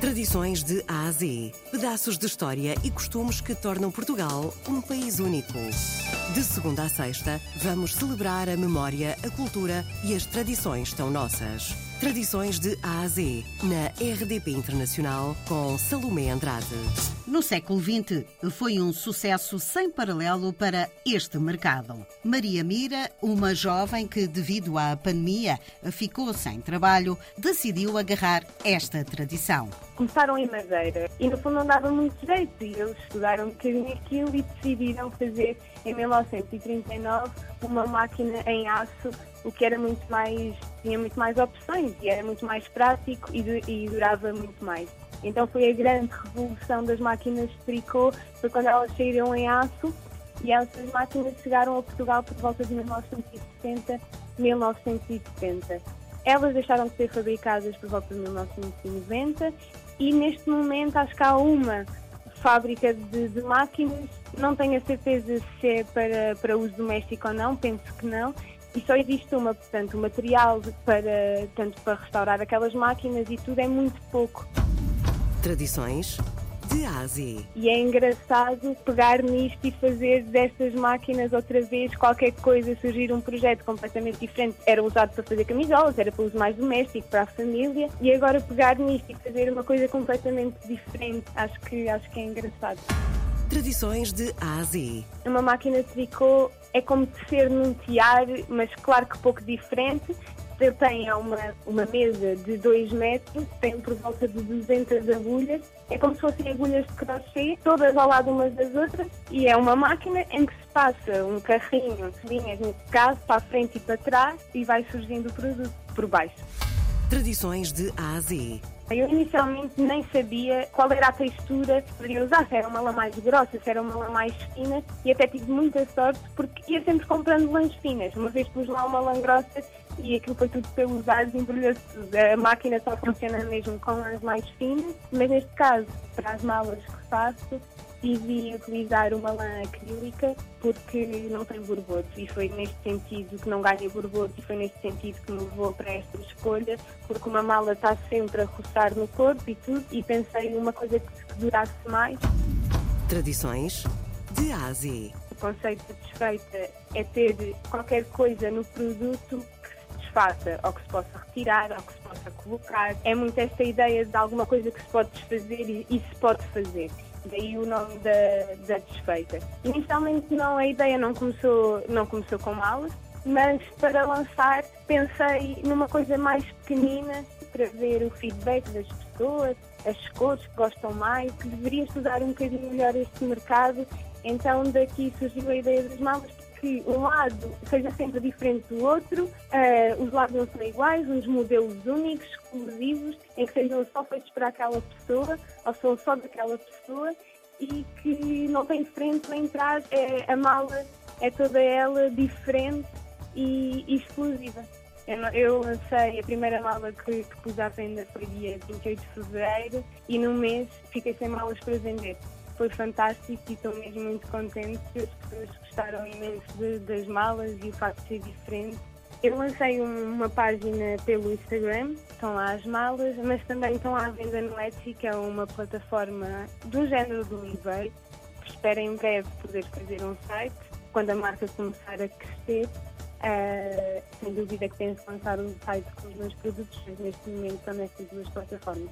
Tradições de A a Z. Pedaços de história e costumes que tornam Portugal um país único. De segunda a sexta, vamos celebrar a memória, a cultura e as tradições tão nossas. Tradições de A a Z, na RDP Internacional, com Salomé Andrade. No século XX, foi um sucesso sem paralelo para este mercado. Maria Mira, uma jovem que, devido à pandemia, ficou sem trabalho, decidiu agarrar esta tradição. Começaram em Madeira e, no fundo, não dava muito jeito. E eles estudaram um bocadinho aquilo e decidiram fazer, em 1939, uma máquina em aço o que era muito mais, tinha muito mais opções e era muito mais prático e, e durava muito mais. Então foi a grande revolução das máquinas de tricô, foi quando elas saíram em aço e essas máquinas chegaram a Portugal por volta de 1960, 1970. Elas deixaram de ser fabricadas por volta de 1990 e neste momento acho que há uma fábrica de, de máquinas, não tenho a certeza se é para, para uso doméstico ou não, penso que não, e só existe uma, portanto, o material para, tanto para restaurar aquelas máquinas e tudo é muito pouco. Tradições de Ásia. E é engraçado pegar nisto e fazer destas máquinas outra vez qualquer coisa, surgir um projeto completamente diferente. Era usado para fazer camisolas, era para uso mais doméstico, para a família, e agora pegar nisto e fazer uma coisa completamente diferente, acho que, acho que é engraçado. Tradições de Ásia. Uma máquina de tricô é como tecer num tiar, mas claro que pouco diferente. Tem uma, uma mesa de 2 metros, tem por volta de 200 agulhas. É como se fossem agulhas de crochê, todas ao lado umas das outras. E é uma máquina em que se passa um carrinho, linhas neste caso, para a frente e para trás, e vai surgindo o produto por baixo. Tradições de Ásia. Eu inicialmente nem sabia qual era a textura que poderia usar, se era uma lã mais grossa, se era uma lã mais fina, e até tive muita sorte porque ia sempre comprando lãs finas. Uma vez pus lá uma lã grossa e aquilo foi tudo pelo usar, desembrulhou-se tudo. A máquina só funciona mesmo com lãs mais finas, mas neste caso, para as malas que faço, decidi utilizar uma lã acrílica porque não tem borbotos e foi neste sentido que não ganha borbotos e foi neste sentido que me levou para esta escolha porque uma mala está sempre a roçar no corpo e tudo e pensei numa coisa que durasse mais. Tradições de Ásia. O conceito de desfeita é ter qualquer coisa no produto que se desfaça ou que se possa retirar ou que se possa colocar. É muito esta ideia de alguma coisa que se pode desfazer e, e se pode fazer daí o nome da, da desfeita. Inicialmente não, a ideia não começou, não começou com malas, mas para lançar pensei numa coisa mais pequenina para ver o feedback das pessoas, as cores que gostam mais, que deveria estudar um bocadinho melhor este mercado. Então daqui surgiu a ideia das malas que um lado seja sempre diferente do outro, uh, os lados não são iguais, uns modelos únicos, exclusivos, em que sejam só feitos para aquela pessoa, ou são só daquela pessoa, e que não tem frente nem trás, é, a mala é toda ela diferente e, e exclusiva. Eu, eu lancei a primeira mala que, que pus à venda foi dia 28 de fevereiro e num mês fiquei sem malas para vender foi fantástico e estou mesmo muito contente. As pessoas gostaram imenso de, das malas e o facto de ser diferente. Eu lancei uma página pelo Instagram, estão lá as malas, mas também estão à venda no Etsy, que é uma plataforma do género do eBay. Espero em breve poder fazer um site, quando a marca começar a crescer. Uh, sem dúvida que penso lançar um site com os meus produtos, mas neste momento estão nestas duas plataformas.